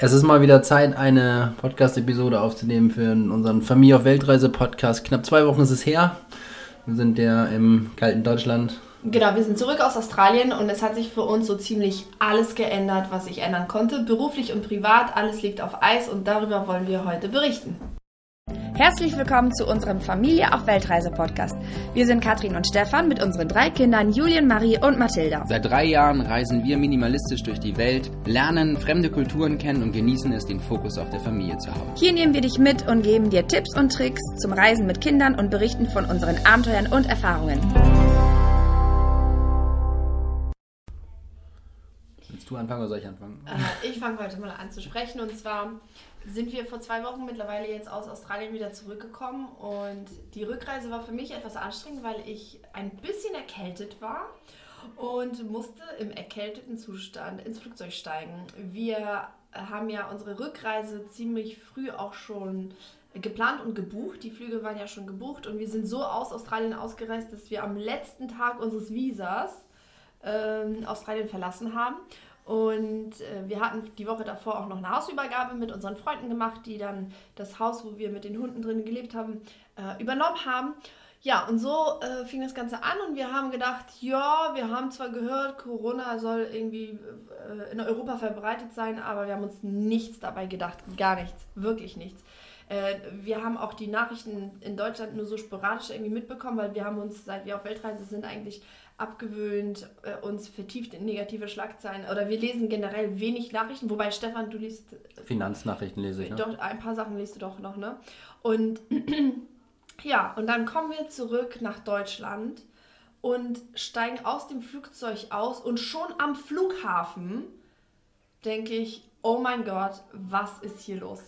Es ist mal wieder Zeit, eine Podcast-Episode aufzunehmen für unseren Familie auf Weltreise-Podcast. Knapp zwei Wochen ist es her. Wir sind ja im kalten Deutschland. Genau, wir sind zurück aus Australien und es hat sich für uns so ziemlich alles geändert, was sich ändern konnte. Beruflich und privat, alles liegt auf Eis und darüber wollen wir heute berichten. Herzlich willkommen zu unserem Familie auf Weltreise Podcast. Wir sind Katrin und Stefan mit unseren drei Kindern Julien, Marie und Mathilda. Seit drei Jahren reisen wir minimalistisch durch die Welt, lernen fremde Kulturen kennen und genießen es, den Fokus auf der Familie zu haben. Hier nehmen wir dich mit und geben dir Tipps und Tricks zum Reisen mit Kindern und berichten von unseren Abenteuern und Erfahrungen. Willst du anfangen oder soll ich anfangen? Äh, ich fange heute mal an zu sprechen und zwar sind wir vor zwei Wochen mittlerweile jetzt aus Australien wieder zurückgekommen und die Rückreise war für mich etwas anstrengend, weil ich ein bisschen erkältet war und musste im erkälteten Zustand ins Flugzeug steigen. Wir haben ja unsere Rückreise ziemlich früh auch schon geplant und gebucht. Die Flüge waren ja schon gebucht und wir sind so aus Australien ausgereist, dass wir am letzten Tag unseres Visas ähm, Australien verlassen haben. Und äh, wir hatten die Woche davor auch noch eine Hausübergabe mit unseren Freunden gemacht, die dann das Haus, wo wir mit den Hunden drin gelebt haben, äh, übernommen haben. Ja, und so äh, fing das Ganze an und wir haben gedacht, ja, wir haben zwar gehört, Corona soll irgendwie äh, in Europa verbreitet sein, aber wir haben uns nichts dabei gedacht, gar nichts, wirklich nichts. Äh, wir haben auch die Nachrichten in Deutschland nur so sporadisch irgendwie mitbekommen, weil wir haben uns, seit wir auf Weltreise sind, eigentlich abgewöhnt, äh, uns vertieft in negative Schlagzeilen oder wir lesen generell wenig Nachrichten, wobei Stefan, du liest Finanznachrichten lese ich, ne? Doch, ein paar Sachen liest du doch noch, ne? Und ja, und dann kommen wir zurück nach Deutschland und steigen aus dem Flugzeug aus und schon am Flughafen denke ich, oh mein Gott, was ist hier los?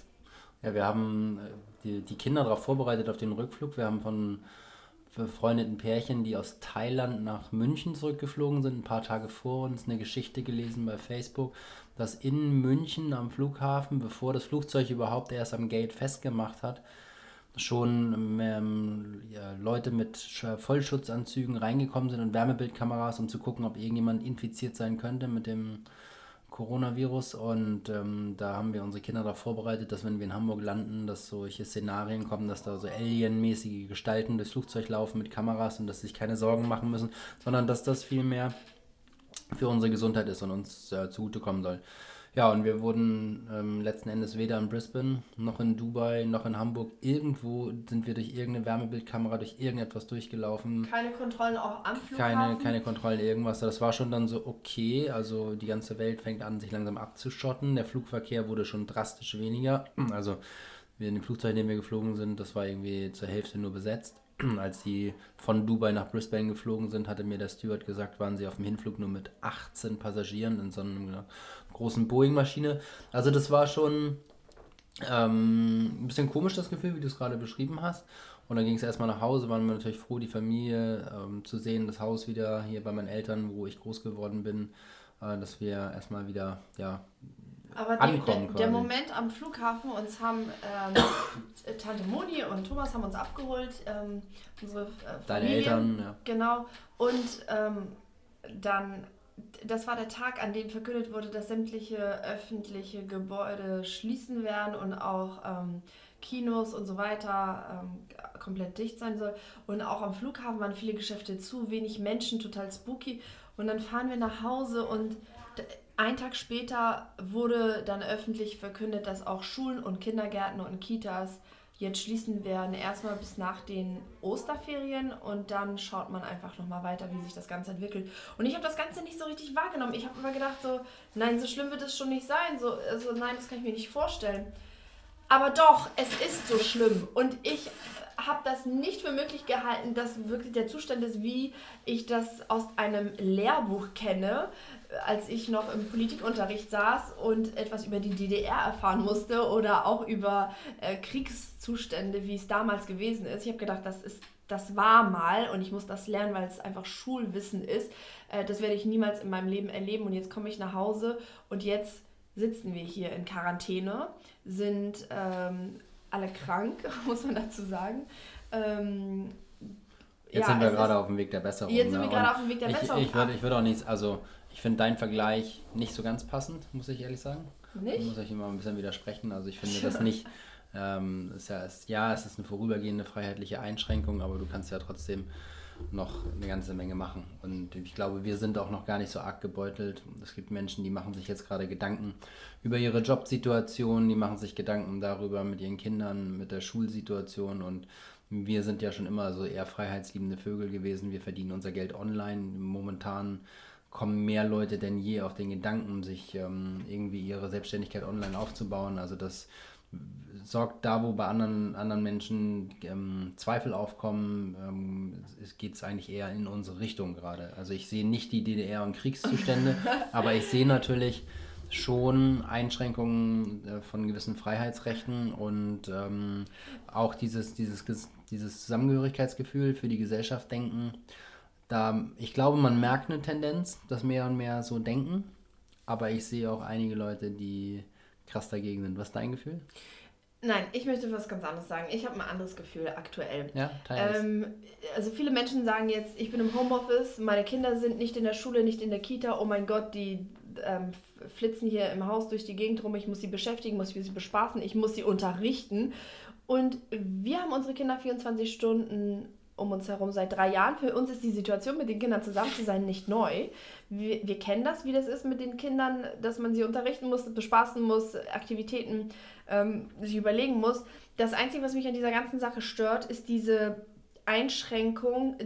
Ja, wir haben äh, die, die Kinder darauf vorbereitet auf den Rückflug. Wir haben von befreundeten Pärchen, die aus Thailand nach München zurückgeflogen sind, ein paar Tage vor uns, eine Geschichte gelesen bei Facebook, dass in München am Flughafen, bevor das Flugzeug überhaupt erst am Gate festgemacht hat, schon ähm, ja, Leute mit Vollschutzanzügen reingekommen sind und Wärmebildkameras, um zu gucken, ob irgendjemand infiziert sein könnte mit dem Coronavirus und ähm, da haben wir unsere Kinder darauf vorbereitet, dass wenn wir in Hamburg landen, dass solche Szenarien kommen, dass da so alienmäßige Gestalten durchs Flugzeug laufen mit Kameras und dass sie sich keine Sorgen machen müssen, sondern dass das viel mehr für unsere Gesundheit ist und uns äh, zugutekommen soll. Ja, und wir wurden ähm, letzten Endes weder in Brisbane, noch in Dubai, noch in Hamburg. Irgendwo sind wir durch irgendeine Wärmebildkamera, durch irgendetwas durchgelaufen. Keine Kontrollen auch am Flughafen? Keine, keine Kontrollen, irgendwas. Das war schon dann so okay. Also die ganze Welt fängt an, sich langsam abzuschotten. Der Flugverkehr wurde schon drastisch weniger. Also wir in dem Flugzeug, in dem wir geflogen sind, das war irgendwie zur Hälfte nur besetzt. als sie von Dubai nach Brisbane geflogen sind, hatte mir der Steward gesagt, waren sie auf dem Hinflug nur mit 18 Passagieren in so einer großen Boeing-Maschine. Also das war schon ähm, ein bisschen komisch, das Gefühl, wie du es gerade beschrieben hast. Und dann ging es erstmal nach Hause, waren wir natürlich froh, die Familie ähm, zu sehen, das Haus wieder hier bei meinen Eltern, wo ich groß geworden bin, äh, dass wir erstmal wieder ja, aber die, der, der, Moment am Flughafen, uns haben ähm, Tante Moni und Thomas haben uns abgeholt, ähm, unsere äh, Deine Eltern, ja. Genau. Und ähm, dann, das war der Tag, an dem verkündet wurde, dass sämtliche öffentliche Gebäude schließen werden und auch ähm, Kinos und so weiter ähm, komplett dicht sein soll. Und auch am Flughafen waren viele Geschäfte zu, wenig Menschen, total spooky. Und dann fahren wir nach Hause und ein Tag später wurde dann öffentlich verkündet, dass auch Schulen und Kindergärten und Kitas jetzt schließen werden, erstmal bis nach den Osterferien und dann schaut man einfach nochmal weiter, wie sich das Ganze entwickelt. Und ich habe das Ganze nicht so richtig wahrgenommen. Ich habe immer gedacht, so, nein, so schlimm wird es schon nicht sein. So, also, nein, das kann ich mir nicht vorstellen. Aber doch, es ist so schlimm. Und ich habe das nicht für möglich gehalten, dass wirklich der Zustand ist, wie ich das aus einem Lehrbuch kenne als ich noch im Politikunterricht saß und etwas über die DDR erfahren musste oder auch über äh, Kriegszustände, wie es damals gewesen ist. Ich habe gedacht, das ist das war mal und ich muss das lernen, weil es einfach Schulwissen ist. Äh, das werde ich niemals in meinem Leben erleben und jetzt komme ich nach Hause und jetzt sitzen wir hier in Quarantäne, sind ähm, alle krank, muss man dazu sagen. Ähm, Jetzt ja, sind wir gerade auf dem Weg der Besserung. Jetzt sind wir ne? gerade auf dem Weg der ich, Besserung. Ich würde, ich würde auch nichts, also ich finde deinen Vergleich nicht so ganz passend, muss ich ehrlich sagen. Nicht? Muss ich immer ein bisschen widersprechen. Also ich finde das nicht. Ähm, ist ja, ist, ja, es ist eine vorübergehende freiheitliche Einschränkung, aber du kannst ja trotzdem noch eine ganze Menge machen. Und ich glaube, wir sind auch noch gar nicht so arg gebeutelt. Es gibt Menschen, die machen sich jetzt gerade Gedanken über ihre Jobsituation, die machen sich Gedanken darüber mit ihren Kindern, mit der Schulsituation und wir sind ja schon immer so eher freiheitsliebende Vögel gewesen. Wir verdienen unser Geld online. Momentan kommen mehr Leute denn je auf den Gedanken, sich ähm, irgendwie ihre Selbstständigkeit online aufzubauen. Also das sorgt da, wo bei anderen, anderen Menschen ähm, Zweifel aufkommen, ähm, geht es eigentlich eher in unsere Richtung gerade. Also ich sehe nicht die DDR und Kriegszustände, aber ich sehe natürlich schon Einschränkungen äh, von gewissen Freiheitsrechten und ähm, auch dieses, dieses, dieses Zusammengehörigkeitsgefühl für die Gesellschaft denken. Da, ich glaube, man merkt eine Tendenz, dass mehr und mehr so denken, aber ich sehe auch einige Leute, die krass dagegen sind. Was ist dein Gefühl? Nein, ich möchte was ganz anderes sagen. Ich habe ein anderes Gefühl aktuell. Ja, ähm, also viele Menschen sagen jetzt, ich bin im Homeoffice, meine Kinder sind nicht in der Schule, nicht in der Kita, oh mein Gott, die ähm, flitzen hier im Haus durch die Gegend rum, ich muss sie beschäftigen, muss sie bespaßen, ich muss sie unterrichten. Und wir haben unsere Kinder 24 Stunden um uns herum seit drei Jahren. Für uns ist die Situation, mit den Kindern zusammen zu sein, nicht neu. Wir, wir kennen das, wie das ist mit den Kindern, dass man sie unterrichten muss, bespaßen muss, Aktivitäten ähm, sich überlegen muss. Das Einzige, was mich an dieser ganzen Sache stört, ist diese Einschränkung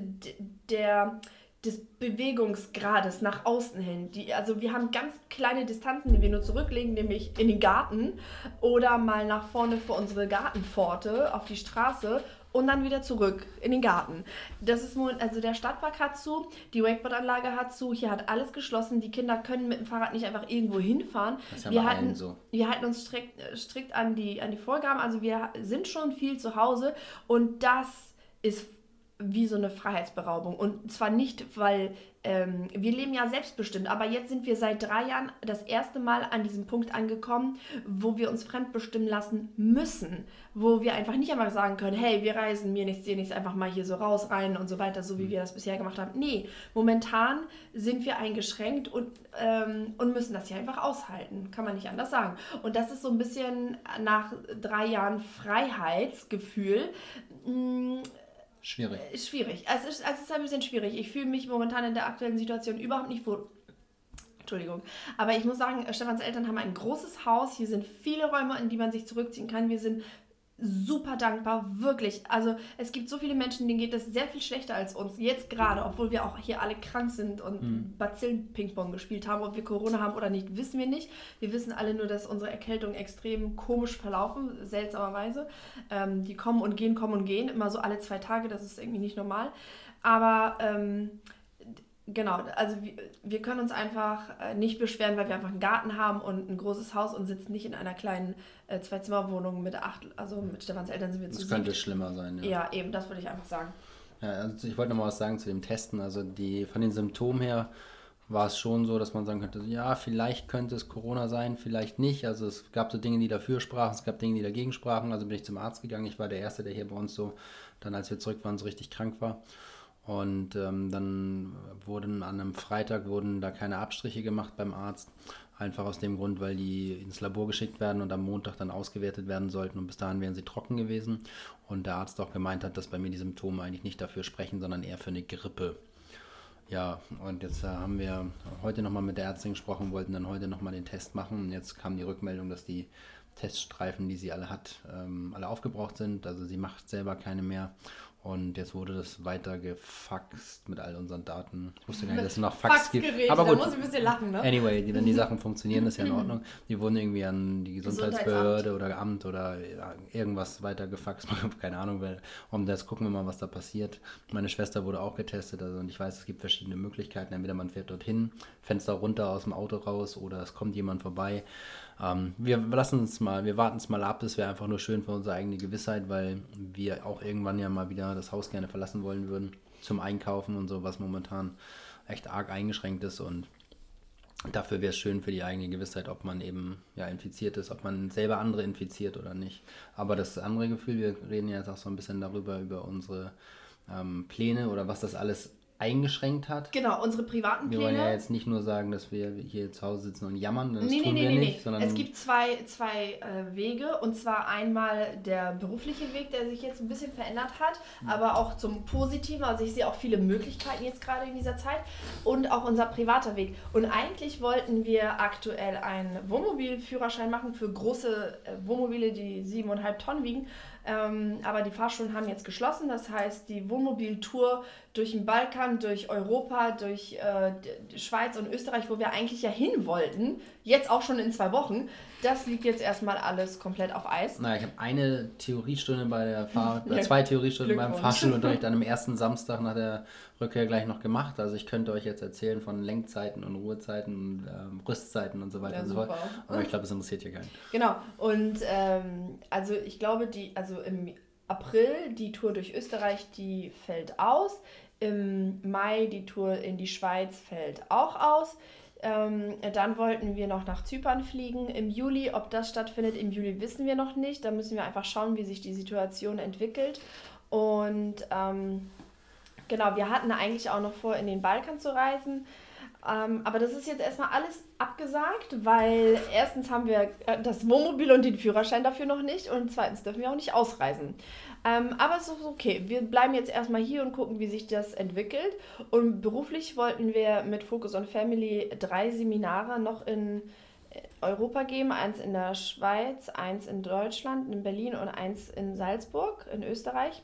der des Bewegungsgrades nach außen hin. Die, also wir haben ganz kleine Distanzen, die wir nur zurücklegen, nämlich in den Garten oder mal nach vorne vor unsere Gartenpforte auf die Straße und dann wieder zurück in den Garten. Das ist also der Stadtpark hat zu, die Wakeboard-Anlage hat zu, hier hat alles geschlossen. Die Kinder können mit dem Fahrrad nicht einfach irgendwo hinfahren. Das wir, halten, so. wir halten uns strikt, strikt an, die, an die Vorgaben. Also wir sind schon viel zu Hause und das ist wie so eine Freiheitsberaubung. Und zwar nicht, weil ähm, wir leben ja selbstbestimmt, aber jetzt sind wir seit drei Jahren das erste Mal an diesem Punkt angekommen, wo wir uns fremdbestimmen lassen müssen. Wo wir einfach nicht einfach sagen können, hey, wir reisen mir nichts, dir nichts, einfach mal hier so raus, rein und so weiter, so wie mhm. wir das bisher gemacht haben. Nee, momentan sind wir eingeschränkt und, ähm, und müssen das hier einfach aushalten. Kann man nicht anders sagen. Und das ist so ein bisschen nach drei Jahren Freiheitsgefühl. Mh, mm, Schwierig. Äh, schwierig. Es ist, es ist ein bisschen schwierig. Ich fühle mich momentan in der aktuellen Situation überhaupt nicht wohl. Entschuldigung. Aber ich muss sagen, Stefans Eltern haben ein großes Haus. Hier sind viele Räume, in die man sich zurückziehen kann. Wir sind super dankbar, wirklich. Also es gibt so viele Menschen, denen geht es sehr viel schlechter als uns. Jetzt gerade, obwohl wir auch hier alle krank sind und mhm. Bazillen-Ping-Pong gespielt haben. Ob wir Corona haben oder nicht, wissen wir nicht. Wir wissen alle nur, dass unsere Erkältungen extrem komisch verlaufen, seltsamerweise. Ähm, die kommen und gehen, kommen und gehen, immer so alle zwei Tage, das ist irgendwie nicht normal. Aber ähm, Genau, also wir, wir können uns einfach äh, nicht beschweren, weil wir einfach einen Garten haben und ein großes Haus und sitzen nicht in einer kleinen äh, Zwei-Zimmer-Wohnung mit acht, also mit Stefans Eltern sind wir zu Das könnte siegt. schlimmer sein, ja. Ja, eben, das würde ich einfach sagen. Ja, also ich wollte noch mal was sagen zu dem Testen. Also die von den Symptomen her war es schon so, dass man sagen könnte, ja, vielleicht könnte es Corona sein, vielleicht nicht. Also es gab so Dinge, die dafür sprachen, es gab Dinge, die dagegen sprachen. Also bin ich zum Arzt gegangen. Ich war der Erste, der hier bei uns so, dann als wir zurück waren, so richtig krank war. Und ähm, dann wurden an einem Freitag wurden da keine Abstriche gemacht beim Arzt. Einfach aus dem Grund, weil die ins Labor geschickt werden und am Montag dann ausgewertet werden sollten. Und bis dahin wären sie trocken gewesen. Und der Arzt auch gemeint hat, dass bei mir die Symptome eigentlich nicht dafür sprechen, sondern eher für eine Grippe. Ja, und jetzt äh, haben wir heute nochmal mit der Ärztin gesprochen, wollten dann heute nochmal den Test machen. Und jetzt kam die Rückmeldung, dass die Teststreifen, die sie alle hat, ähm, alle aufgebraucht sind. Also sie macht selber keine mehr. Und jetzt wurde das weiter gefaxt mit all unseren Daten. Ich wusste gar nicht, dass es noch Fax gibt. Aber gut, da muss ich ein bisschen lachen, ne? Anyway, wenn die Sachen funktionieren, ist ja in Ordnung. Die wurden irgendwie an die Gesundheitsbehörde oder Amt oder irgendwas weiter gefaxt. Keine Ahnung, um das gucken wir mal, was da passiert. Meine Schwester wurde auch getestet, also und ich weiß, es gibt verschiedene Möglichkeiten. Entweder man fährt dorthin, Fenster runter aus dem Auto raus oder es kommt jemand vorbei. Ähm, wir lassen es mal, wir warten es mal ab. Das wäre einfach nur schön für unsere eigene Gewissheit, weil wir auch irgendwann ja mal wieder das Haus gerne verlassen wollen würden zum Einkaufen und so, was momentan echt arg eingeschränkt ist und dafür wäre es schön für die eigene Gewissheit, ob man eben ja infiziert ist, ob man selber andere infiziert oder nicht. Aber das andere Gefühl, wir reden ja jetzt auch so ein bisschen darüber, über unsere ähm, Pläne oder was das alles eingeschränkt hat. Genau, unsere privaten Wir Pläne. wollen ja jetzt nicht nur sagen, dass wir hier zu Hause sitzen und jammern, das nee, tun nee, wir nee, nicht, nee. sondern Es gibt zwei, zwei äh, Wege und zwar einmal der berufliche Weg, der sich jetzt ein bisschen verändert hat, Mhm. aber auch zum Positiven. Also ich sehe auch viele Möglichkeiten jetzt gerade in dieser Zeit und auch unser privater Weg. Und eigentlich wollten wir aktuell einen Wohnmobilführerschein machen für große äh, Wohnmobile, die siebeneinhalb Tonnen wiegen. Ähm, aber die Fahrschulen haben jetzt geschlossen. Das heißt, die Wohnmobiltour durch den Balkan, durch Europa, durch äh, Schweiz und Österreich, wo wir eigentlich ja hin wollten, jetzt auch schon in zwei Wochen, das liegt jetzt erstmal alles komplett auf Eis. Naja, ich habe eine Theoriestunde bei der Fahr Ja, oder zwei Theoriestunden beim. Fahrschulunterricht an dem ersten Samstag nach der Rückkehr gleich noch gemacht. Also ich könnte euch jetzt erzählen von Lenkzeiten und Ruhezeiten und ähm, Rüstzeiten und so weiter Ja, und so fort. Aber ich glaube, das interessiert hier keinen. Genau. Und ähm, also ich glaube, die, also im April die Tour durch Österreich, die fällt aus. Im Mai die Tour in die Schweiz fällt auch aus. Ähm, dann wollten wir noch nach Zypern fliegen im Juli. Ob das stattfindet im Juli, wissen wir noch nicht. Da müssen wir einfach schauen, wie sich die Situation entwickelt. Und ähm, genau, wir hatten eigentlich auch noch vor, in den Balkan zu reisen. Ähm, aber das ist jetzt erstmal alles abgesagt, weil erstens haben wir äh, das Wohnmobil und den Führerschein dafür noch nicht und zweitens dürfen wir auch nicht ausreisen. Ähm, aber es ist okay. Wir bleiben jetzt erstmal hier und gucken, wie sich das entwickelt. Und beruflich wollten wir mit Focus on Family drei Seminare noch in Europa geben. Eins in der Schweiz, eins in Deutschland, in Berlin und eins in Salzburg, in Österreich.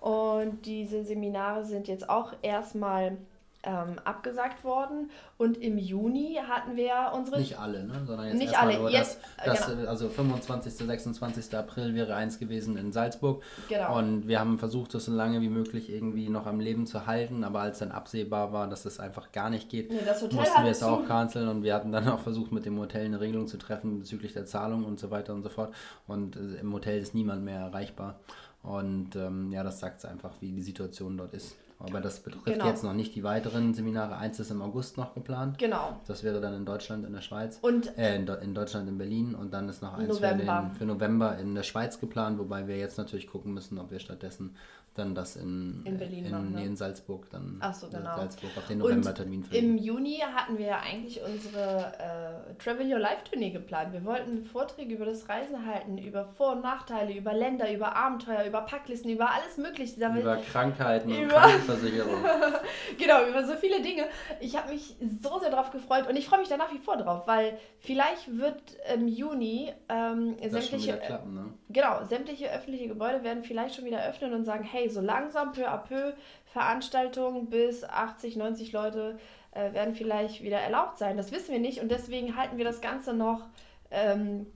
Und diese Seminare sind jetzt auch erstmal ähm, abgesagt worden. Und im Juni hatten wir unsere. Nicht alle, ne? sondern jetzt Nicht erstmal alle, nur jetzt, das, das, genau. also 25. 26. April wäre eins gewesen in Salzburg. Genau. Und wir haben versucht, das so lange wie möglich irgendwie noch am Leben zu halten, aber als dann absehbar war, dass das einfach gar nicht geht, Nee, mussten wir es auch canceln und wir hatten dann auch versucht, mit dem Hotel eine Regelung zu treffen bezüglich der Zahlung und so weiter und so fort. Und äh, im Hotel ist niemand mehr erreichbar. Und ähm, ja, das sagt es einfach, wie die Situation dort ist. Aber das betrifft Genau. jetzt noch nicht die weiteren Seminare. Eins ist im August noch geplant. Genau. Das wäre dann in Deutschland, in der Schweiz. Und Äh, in, Do in Deutschland, in Berlin. Und dann ist noch eins für, November. den, für November in der Schweiz geplant, wobei wir jetzt natürlich gucken müssen, ob wir stattdessen dann das in, In Berlin in, machen, ne? in Salzburg dann Ach so, äh, genau. Salzburg auf den Und Novembertermin Im. Juni hatten wir ja eigentlich unsere äh, Travel Your Life Tournee geplant. Wir wollten Vorträge über das Reisen halten, über Vor- und Nachteile, über Länder, über Abenteuer, über Packlisten, über alles Mögliche. Da will- Über Krankheiten und Über- Krankenversicherung. genau, über so viele Dinge. Ich habe mich so sehr drauf gefreut und ich freue mich da nach wie vor drauf, weil vielleicht wird im Juni ähm, sämtliche, klappen, ne? genau, sämtliche öffentliche Gebäude werden vielleicht schon wieder öffnen und sagen, hey, so langsam, peu à peu, Veranstaltungen bis 80, 90 Leute äh, werden vielleicht wieder erlaubt sein. Das wissen wir nicht und deswegen halten wir das Ganze noch ähm,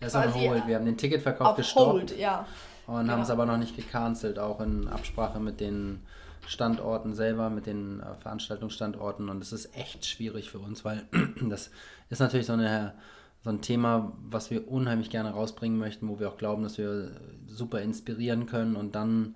ist on quasi hold. Wir haben den Ticketverkauf auf gestoppt. Hold, ja. Und haben es Genau. aber noch nicht gecancelt, auch in Absprache mit den Standorten selber, mit den äh, Veranstaltungsstandorten. Und es ist echt schwierig für uns, weil das ist natürlich so, eine, so ein Thema, was wir unheimlich gerne rausbringen möchten, wo wir auch glauben, dass wir super inspirieren können. Und dann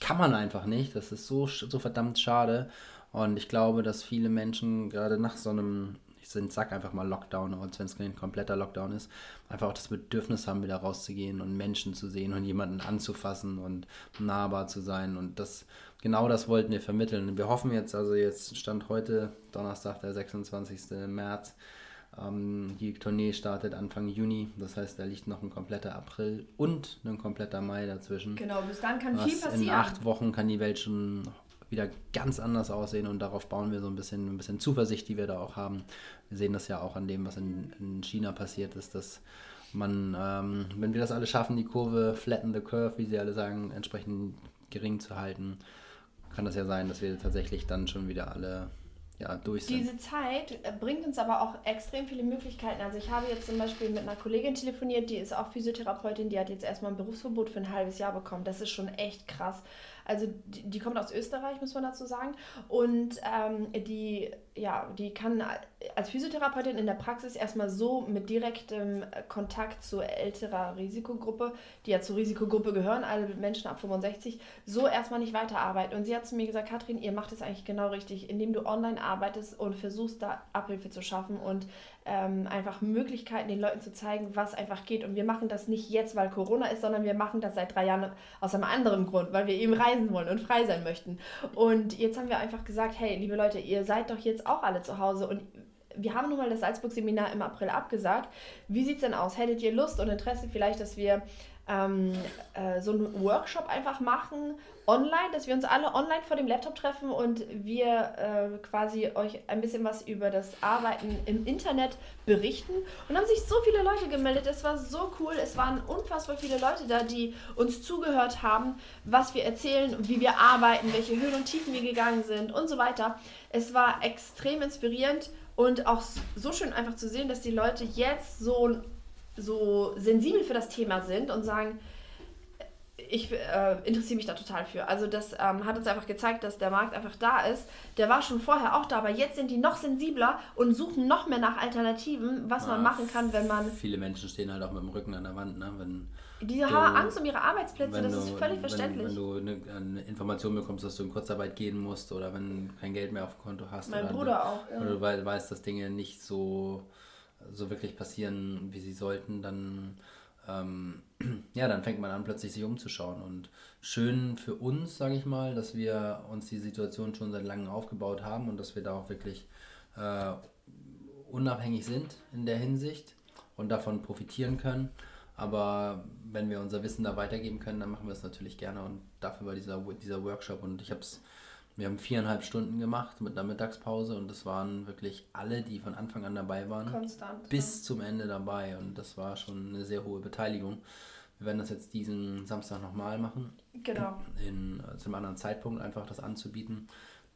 kann man einfach nicht. Das ist so, so verdammt schade. Und ich glaube, dass viele Menschen gerade nach so einem, ich sag einfach mal Lockdown, als wenn es kein kompletter Lockdown ist, einfach auch das Bedürfnis haben, wieder rauszugehen und Menschen zu sehen und jemanden anzufassen und nahbar zu sein. Und das, genau das wollten wir vermitteln. Und wir hoffen jetzt, also jetzt stand heute, Donnerstag, der 26. März, die Tournee startet Anfang Juni. Das heißt, da liegt noch ein kompletter April und ein kompletter Mai dazwischen. Genau, bis dann kann viel in passieren. acht Wochen kann die Welt schon wieder ganz anders aussehen und darauf bauen wir so ein bisschen, ein bisschen Zuversicht, die wir da auch haben. Wir sehen das ja auch an dem, was in, in China passiert ist, dass man, ähm, wenn wir das alle schaffen, die Kurve flatten the curve, wie sie alle sagen, entsprechend gering zu halten, kann das ja sein, dass wir tatsächlich dann schon wieder alle ja, durch sind. Diese Zeit äh, bringt uns aber auch extrem viele Möglichkeiten. Also ich habe jetzt zum Beispiel mit einer Kollegin telefoniert, die ist auch Physiotherapeutin, die hat jetzt erstmal ein Berufsverbot für ein halbes Jahr bekommen. Das ist schon echt krass. Also die, die kommt aus Österreich, muss man dazu sagen. Und ähm, die, ja, die kann als Physiotherapeutin in der Praxis erstmal so mit direktem Kontakt zu älterer Risikogruppe, die ja zur Risikogruppe gehören, alle Menschen ab 65, so erstmal nicht weiterarbeiten. Und sie hat zu mir gesagt, Katrin, ihr macht es eigentlich genau richtig, indem du online arbeitest und versuchst da Abhilfe zu schaffen und ähm, einfach Möglichkeiten den Leuten zu zeigen, was einfach geht. Und wir machen das nicht jetzt, weil Corona ist, sondern wir machen das seit drei Jahren aus einem anderen Grund, weil wir eben reisen reisen wollen und frei sein möchten. Und jetzt haben wir einfach gesagt, hey, liebe Leute, ihr seid doch jetzt auch alle zu Hause und wir haben nun mal das Salzburg-Seminar im April abgesagt. Wie sieht es denn aus? Hättet ihr Lust und Interesse vielleicht, dass wir ähm, äh, so einen Workshop einfach machen, online, dass wir uns alle online vor dem Laptop treffen und wir äh, quasi euch ein bisschen was über das Arbeiten im Internet berichten. Und haben sich so viele Leute gemeldet. Es war so cool. Es waren unfassbar viele Leute da, die uns zugehört haben, was wir erzählen, wie wir arbeiten, welche Höhen und Tiefen wir gegangen sind und so weiter. Es war extrem inspirierend und auch so schön einfach zu sehen, dass die Leute jetzt so, so sensibel für das Thema sind und sagen, ich äh, interessiere mich da total für. Also das ähm, hat uns einfach gezeigt, dass der Markt einfach da ist. Der war schon vorher auch da, aber jetzt sind die noch sensibler und suchen noch mehr nach Alternativen, was ja, man machen kann, wenn man... Viele Menschen stehen halt auch mit dem Rücken an der Wand, ne? Wenn die haben Angst um ihre Arbeitsplätze, das du, ist völlig verständlich. Wenn, wenn du eine, eine, Information bekommst, dass du in Kurzarbeit gehen musst oder wenn du kein Geld mehr auf dem Konto hast. Mein oder Bruder auch, ja. Oder du weißt, dass Dinge nicht so, so wirklich passieren, wie sie sollten, dann ähm, ja, dann fängt man an, plötzlich sich umzuschauen. Und schön für uns, sage ich mal, dass wir uns die Situation schon seit langem aufgebaut haben und dass wir da auch wirklich äh, unabhängig sind in der Hinsicht und davon profitieren können. Aber wenn wir unser Wissen da weitergeben können, dann machen wir es natürlich gerne und dafür war dieser, dieser Workshop und ich habe es wir haben viereinhalb Stunden gemacht mit einer Mittagspause und das waren wirklich alle, die von Anfang an dabei waren, Konstant, bis ja. zum Ende dabei und das war schon eine sehr hohe Beteiligung. Wir werden das jetzt diesen Samstag nochmal machen. Genau. In, zu einem anderen Zeitpunkt einfach das anzubieten.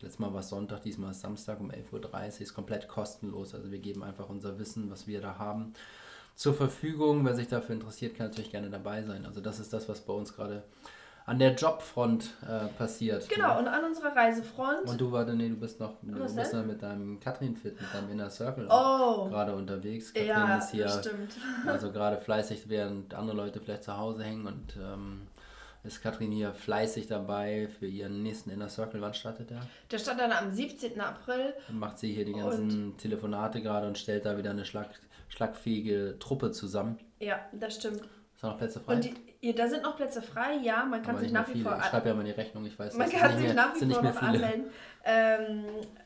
Letztes Mal war es Sonntag, diesmal ist Samstag um 11.30 Uhr. Ist komplett kostenlos. Also wir geben einfach unser Wissen, was wir da haben, zur Verfügung. Wer sich dafür interessiert, kann natürlich gerne dabei sein. Also das ist das, was bei uns gerade an der Jobfront äh, passiert. Genau, ne? und an unserer Reisefront. Und du warte, nee, du bist noch, du bist noch mit deinem Katrin Fit, mit deinem Inner Circle oh. gerade unterwegs. Katrin ja, ist hier stimmt. also gerade fleißig, während andere Leute vielleicht zu Hause hängen und ähm, ist Katrin hier fleißig dabei für ihren nächsten Inner Circle. Wann startet der? Der startet dann am 17. April. Dann macht sie hier die ganzen und Telefonate gerade und stellt da wieder eine schlag, schlagfähige Truppe zusammen. Ja, das stimmt. Ist noch Plätze frei? Und die, ja, da sind noch Plätze frei, ja. Man kann aber sich nach wie vor. Ich schreibe ja mal die Rechnung, ich weiß Man kann sich mehr, nach wie vor noch anmelden. Ähm,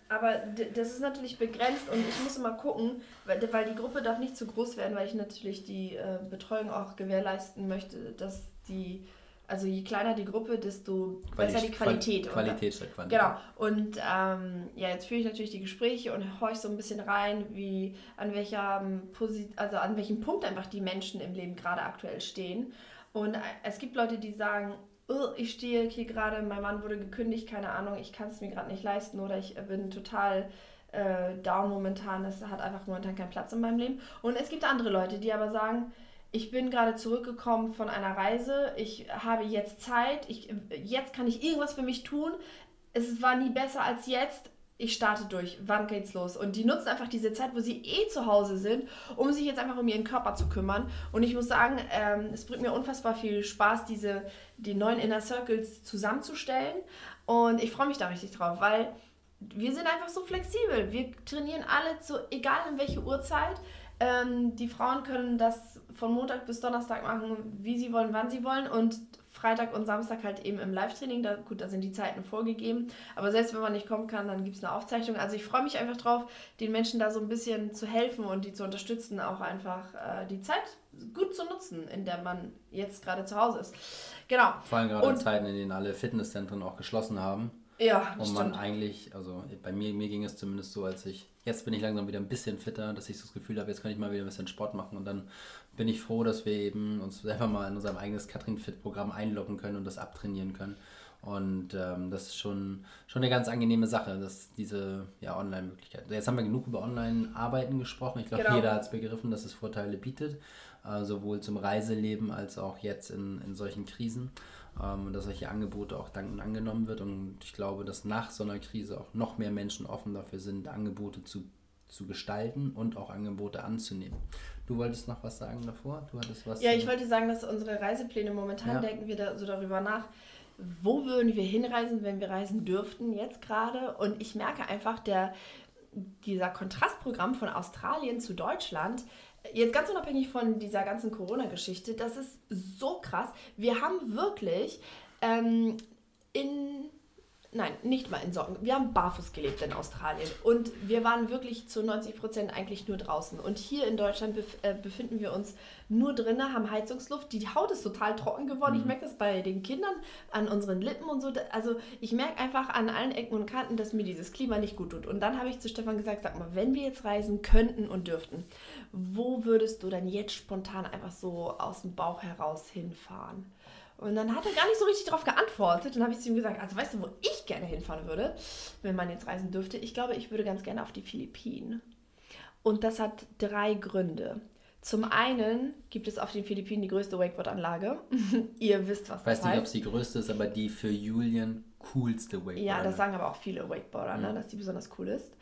aber das ist natürlich begrenzt und ich muss immer gucken, weil, weil die Gruppe darf nicht zu groß werden, weil ich natürlich die äh, Betreuung auch gewährleisten möchte, dass die also je kleiner die Gruppe, desto Quali besser die Qualität. Qualität statt Quantität. Genau. Und ähm, ja, jetzt führe ich natürlich die Gespräche und horche so ein bisschen rein, wie an welcher Posit also an welchem Punkt einfach die Menschen im Leben gerade aktuell stehen. Und äh, es gibt Leute, die sagen, oh, ich stehe hier gerade, mein Mann wurde gekündigt, keine Ahnung, ich kann es mir gerade nicht leisten oder ich bin total äh, down momentan, es hat einfach momentan keinen Platz in meinem Leben. Und es gibt andere Leute, die aber sagen, ich bin gerade zurückgekommen von einer Reise, ich habe jetzt Zeit, ich, jetzt kann ich irgendwas für mich tun. Es war nie besser als jetzt. Ich starte durch. Wann geht's los? Und die nutzen einfach diese Zeit, wo sie eh zu Hause sind, um sich jetzt einfach um ihren Körper zu kümmern. Und ich muss sagen, ähm, es bringt mir unfassbar viel Spaß, diese die neuen Inner Circles zusammenzustellen. Und ich freue mich da richtig drauf, weil wir sind einfach so flexibel. Wir trainieren alle zu, egal in welche Uhrzeit. Ähm, die Frauen können das von Montag bis Donnerstag machen, wie sie wollen, wann sie wollen. Und Freitag und Samstag halt eben im Live-Training. Da, gut, da sind die Zeiten vorgegeben. Aber selbst wenn man nicht kommen kann, dann gibt es eine Aufzeichnung. Also ich freue mich einfach drauf, den Menschen da so ein bisschen zu helfen und die zu unterstützen, auch einfach äh, die Zeit gut zu nutzen, in der man jetzt gerade zu Hause ist. Genau. Vor allem gerade in Zeiten, in denen alle Fitnesszentren auch geschlossen haben. Ja, Und man stimmt. eigentlich, also bei mir, mir ging es zumindest so, als ich, jetzt bin ich langsam wieder ein bisschen fitter, dass ich so das Gefühl habe, jetzt kann ich mal wieder ein bisschen Sport machen und dann bin ich froh, dass wir eben uns selber mal in unserem eigenes Katrin Fit Programm einloggen können und das abtrainieren können. Und ähm, das ist schon, schon eine ganz angenehme Sache, dass diese ja, Online-Möglichkeit. Jetzt haben wir genug über Online-Arbeiten gesprochen. Ich glaube, genau. jeder hat es begriffen, dass es Vorteile bietet, äh, sowohl zum Reiseleben als auch jetzt in, in solchen Krisen ähm, dass solche Angebote auch dankend angenommen wird. Und ich glaube, dass nach so einer Krise auch noch mehr Menschen offen dafür sind, Angebote zu, zu gestalten und auch Angebote anzunehmen. Du wolltest noch was sagen davor? Du hattest was. Ja, ich wollte sagen, dass unsere Reisepläne momentan ja. denken wir da so darüber nach, wo würden wir hinreisen, wenn wir reisen dürften jetzt gerade. Und ich merke einfach, der, dieser Kontrastprogramm von Australien zu Deutschland, jetzt ganz unabhängig von dieser ganzen Corona-Geschichte, das ist so krass. Wir haben wirklich ähm, in Nein, nicht mal in Socken. Wir haben barfuß gelebt in Australien und wir waren wirklich zu 90 Prozent eigentlich nur draußen. Und hier in Deutschland bef äh, befinden wir uns nur drinnen, haben Heizungsluft. Die Haut ist total trocken geworden. Mhm. Ich merke das bei den Kindern an unseren Lippen und so. Also ich merke einfach an allen Ecken und Kanten, dass mir dieses Klima nicht gut tut. Und dann habe ich zu Stefan gesagt, sag mal, wenn wir jetzt reisen könnten und dürften, wo würdest du dann jetzt spontan einfach so aus dem Bauch heraus hinfahren? Und dann hat er gar nicht so richtig darauf geantwortet. Und habe ich zu ihm gesagt, also weißt du, wo ich gerne hinfahren würde, wenn man jetzt reisen dürfte? Ich glaube, ich würde ganz gerne auf die Philippinen. Und das hat drei Gründe. Zum einen gibt es auf den Philippinen die größte Wakeboard-Anlage. Ihr wisst, was das heißt. Ich weiß nicht, ob sie die größte ist, aber die für Julian coolste Wakeboard. Ja, das sagen aber auch viele Wakeboarder, ne, dass die besonders cool ist.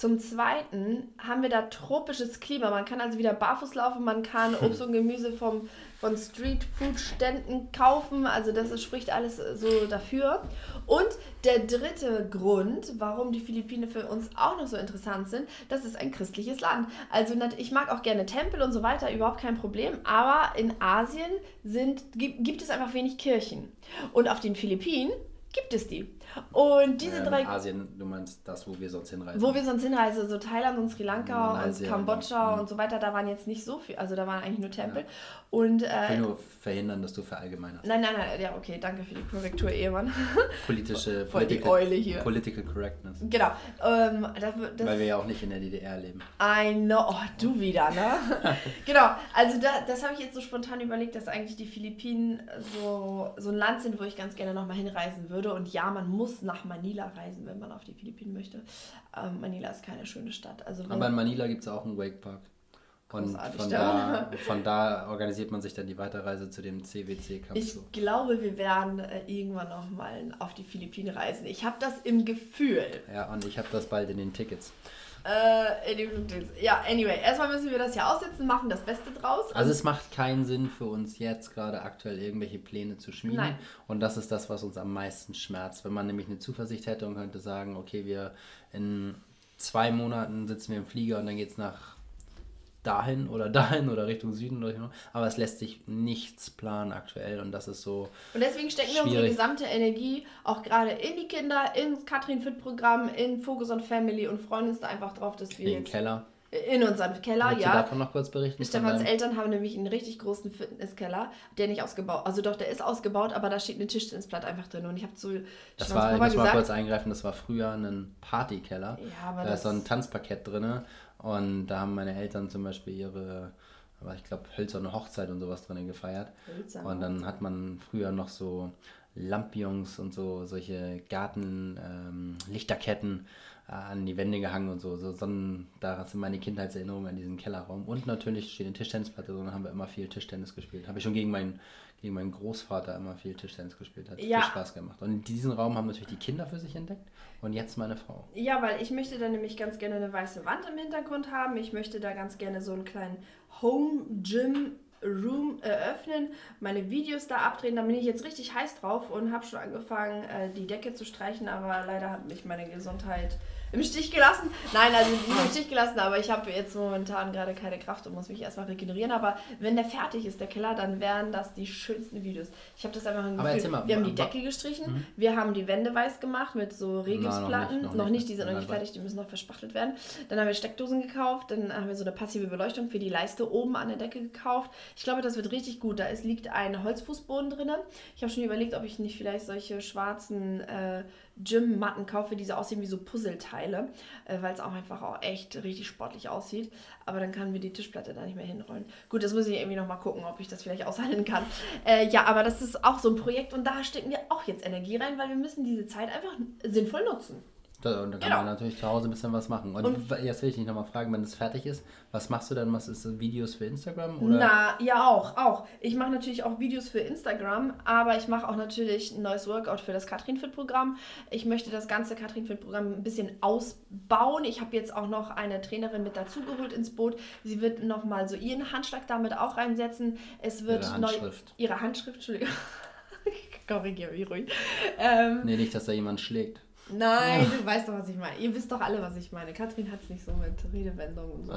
Zum Zweiten haben wir da tropisches Klima. Man kann also wieder barfuß laufen, man kann Obst und Gemüse vom, von Street-Food-Ständen kaufen. Also das ist, spricht alles so dafür. Und der dritte Grund, warum die Philippinen für uns auch noch so interessant sind, das ist ein christliches Land. Also ich mag auch gerne Tempel und so weiter, überhaupt kein Problem. Aber in Asien sind, gibt, gibt es einfach wenig Kirchen. Und auf den Philippinen gibt es die. Und diese ähm, drei. Asien, du meinst das, wo wir sonst hinreisen? Wo wir sonst hinreisen, so Thailand und Sri Lanka Malaysia, und Kambodscha ja. und so weiter, da waren jetzt nicht so viel, also da waren eigentlich nur Tempel. Ja. Und, äh, ich will nur verhindern, dass du verallgemeinerst. Nein, nein, nein, ja, okay, danke für die Korrektur, Ehemann. Politische, Voll die Eule hier. Political Correctness. Genau. Ähm, das, das, Weil wir ja auch nicht in der DDR leben. I know, oh, du wieder, ne? genau, also da, das habe ich jetzt so spontan überlegt, dass eigentlich die Philippinen so, so ein Land sind, wo ich ganz gerne nochmal hinreisen würde. Und ja, man muss nach Manila reisen, wenn man auf die Philippinen möchte. Ähm, Manila ist keine schöne Stadt. Also Aber in Manila gibt es auch einen Wakepark. Und von da, von da organisiert man sich dann die Weiterreise zu dem CWC-Camp. Ich glaube, wir werden äh, irgendwann nochmal auf die Philippinen reisen. Ich habe das im Gefühl. Ja, und ich habe das bald in den Tickets. Äh, ja, anyway, erstmal müssen wir das ja aussetzen, machen das Beste draus. Also es macht keinen Sinn für uns jetzt gerade aktuell irgendwelche Pläne zu schmieden. Nein. Und das ist das, was uns am meisten schmerzt. Wenn man nämlich eine Zuversicht hätte und könnte sagen, okay, wir in zwei Monaten sitzen wir im Flieger und dann geht es nach dahin oder dahin oder Richtung Süden oder hin. Aber es lässt sich nichts planen aktuell und das ist so. Und deswegen stecken schwierig. wir unsere gesamte Energie auch gerade in die Kinder, ins Katrin Fit Programm, in Focus on Family und freuen uns da einfach drauf, dass wir. In den Keller. In unserem Keller, Willst ja. Du davon noch kurz berichten? Stefans Eltern haben nämlich einen richtig großen Fitnesskeller, der nicht ausgebaut, also doch, der ist ausgebaut, aber da steht eine Tischtennisplatte einfach drin und ich habe zu Das war, ich muss mal kurz eingreifen, das war früher ein Partykeller. Ja, aber da ist so ein Tanzparkett drin und da haben meine Eltern zum Beispiel ihre, aber ich glaube, hölzerne Hochzeit und sowas drinnen gefeiert. Hölzerne und dann hat man früher noch so Lampions und so solche Gartenlichterketten ähm, äh, an die Wände gehangen und so. so Sonnen, da sind meine Kindheitserinnerungen an diesen Kellerraum. Und natürlich steht eine Tischtennisplatte drin, haben wir immer viel Tischtennis gespielt. Habe ich schon gegen meinen gegen meinen Großvater immer viel Tischtennis gespielt. Hat ja. viel Spaß gemacht. Und diesen Raum haben natürlich die Kinder für sich entdeckt. Und jetzt meine Frau. Ja, weil ich möchte da nämlich ganz gerne eine weiße Wand im Hintergrund haben. Ich möchte da ganz gerne so einen kleinen Home Gym Room eröffnen, meine Videos da abdrehen. Da bin ich jetzt richtig heiß drauf und habe schon angefangen, äh, die Decke zu streichen, aber leider hat mich meine Gesundheit im Stich gelassen. Nein, also nicht im Stich gelassen, aber ich habe jetzt momentan gerade keine Kraft und muss mich erstmal regenerieren. Aber wenn der fertig ist, der Keller, dann wären das die schönsten Videos. Ich habe das einfach ein Gefühl. Mal, wir haben die Decke gestrichen, mhm. wir haben die Wände weiß gemacht mit so Regipsplatten. Noch, noch, noch, nicht, die sind noch nicht fertig, die müssen noch verspachtelt werden. Dann haben wir Steckdosen gekauft, dann haben wir so eine passive Beleuchtung für die Leiste oben an der Decke gekauft. Ich glaube, das wird richtig gut. Da ist, liegt ein Holzfußboden drin. Ich habe schon überlegt, ob ich nicht vielleicht solche schwarzen äh, Gym-Matten kaufe, die so aussehen wie so Puzzleteile, äh, weil es auch einfach auch echt richtig sportlich aussieht. Aber dann kann wir die Tischplatte da nicht mehr hinrollen. Gut, das muss ich irgendwie nochmal gucken, ob ich das vielleicht aushalten kann. Äh, ja, aber das ist auch so ein Projekt und da stecken wir auch jetzt Energie rein, weil wir müssen diese Zeit einfach sinnvoll nutzen. Da, und da kann genau. man natürlich zu Hause ein bisschen was machen. Und, und jetzt will ich dich nochmal fragen, wenn es fertig ist, was machst du dann? Was ist das, Videos für Instagram? Oder? Na, ja auch, auch. Ich mache natürlich auch Videos für Instagram, aber ich mache auch natürlich ein neues Workout für das Katrin Fit Programm. Ich möchte das ganze Katrin Fit Programm ein bisschen ausbauen. Ich habe jetzt auch noch eine Trainerin mit dazugeholt ins Boot. Sie wird nochmal so ihren Handschlag damit auch reinsetzen. Es wird ihre Handschrift. Neu, ihre Handschrift, Entschuldigung. Korrigiere mich ruhig. Ähm, nee, nicht, dass da jemand schlägt. Nein, du weißt doch, was ich meine. Ihr wisst doch alle, was ich meine. Katrin hat es nicht so mit Redewendungen und so.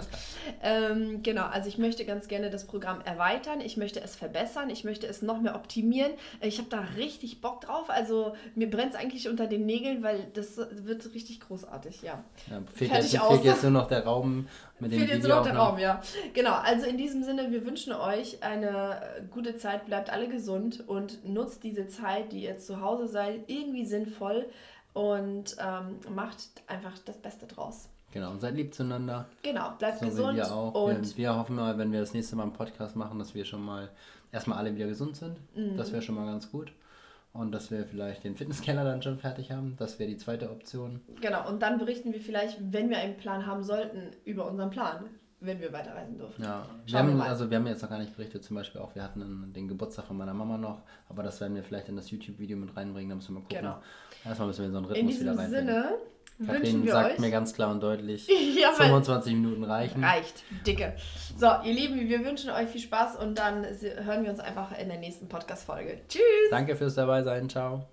Ähm, genau, also ich möchte ganz gerne das Programm erweitern. Ich möchte es verbessern. Ich möchte es noch mehr optimieren. Ich habe da richtig Bock drauf. Also mir brennt es eigentlich unter den Nägeln, weil das wird richtig großartig, ja. ja fehlt, jetzt, fehlt jetzt nur noch der Raum mit dem Fehlt jetzt nur noch der Raum, ja. Genau, also in diesem Sinne, wir wünschen euch eine gute Zeit. Bleibt alle gesund und nutzt diese Zeit, die ihr zu Hause seid, irgendwie sinnvoll und ähm, macht einfach das Beste draus. Genau, und seid lieb zueinander. Genau, bleibt so gesund. Wir, auch. Und wir, wir, hoffen mal, wenn wir das nächste Mal einen Podcast machen, dass wir schon mal erstmal alle wieder gesund sind. Mhm. Das wäre schon mal ganz gut. Und dass wir vielleicht den Fitnesskeller dann schon fertig haben. Das wäre die zweite Option. Genau, und dann berichten wir vielleicht, wenn wir einen Plan haben sollten, über unseren Plan wenn wir weiterreisen dürfen. Ja, wir haben, wir also wir haben jetzt noch gar nicht berichtet, zum Beispiel auch, wir hatten den Geburtstag von meiner Mama noch, aber das werden wir vielleicht in das YouTube-Video mit reinbringen, da müssen wir mal gucken. Genau. Erstmal müssen wir in so einen Rhythmus wieder reinbringen. In diesem Sinne Katrin sagt euch. mir ganz klar und deutlich, ja, 25 Minuten reichen. Reicht, dicke. So, ihr Lieben, wir wünschen euch viel Spaß und dann hören wir uns einfach in der nächsten Podcast-Folge. Tschüss! Danke fürs dabei sein, ciao.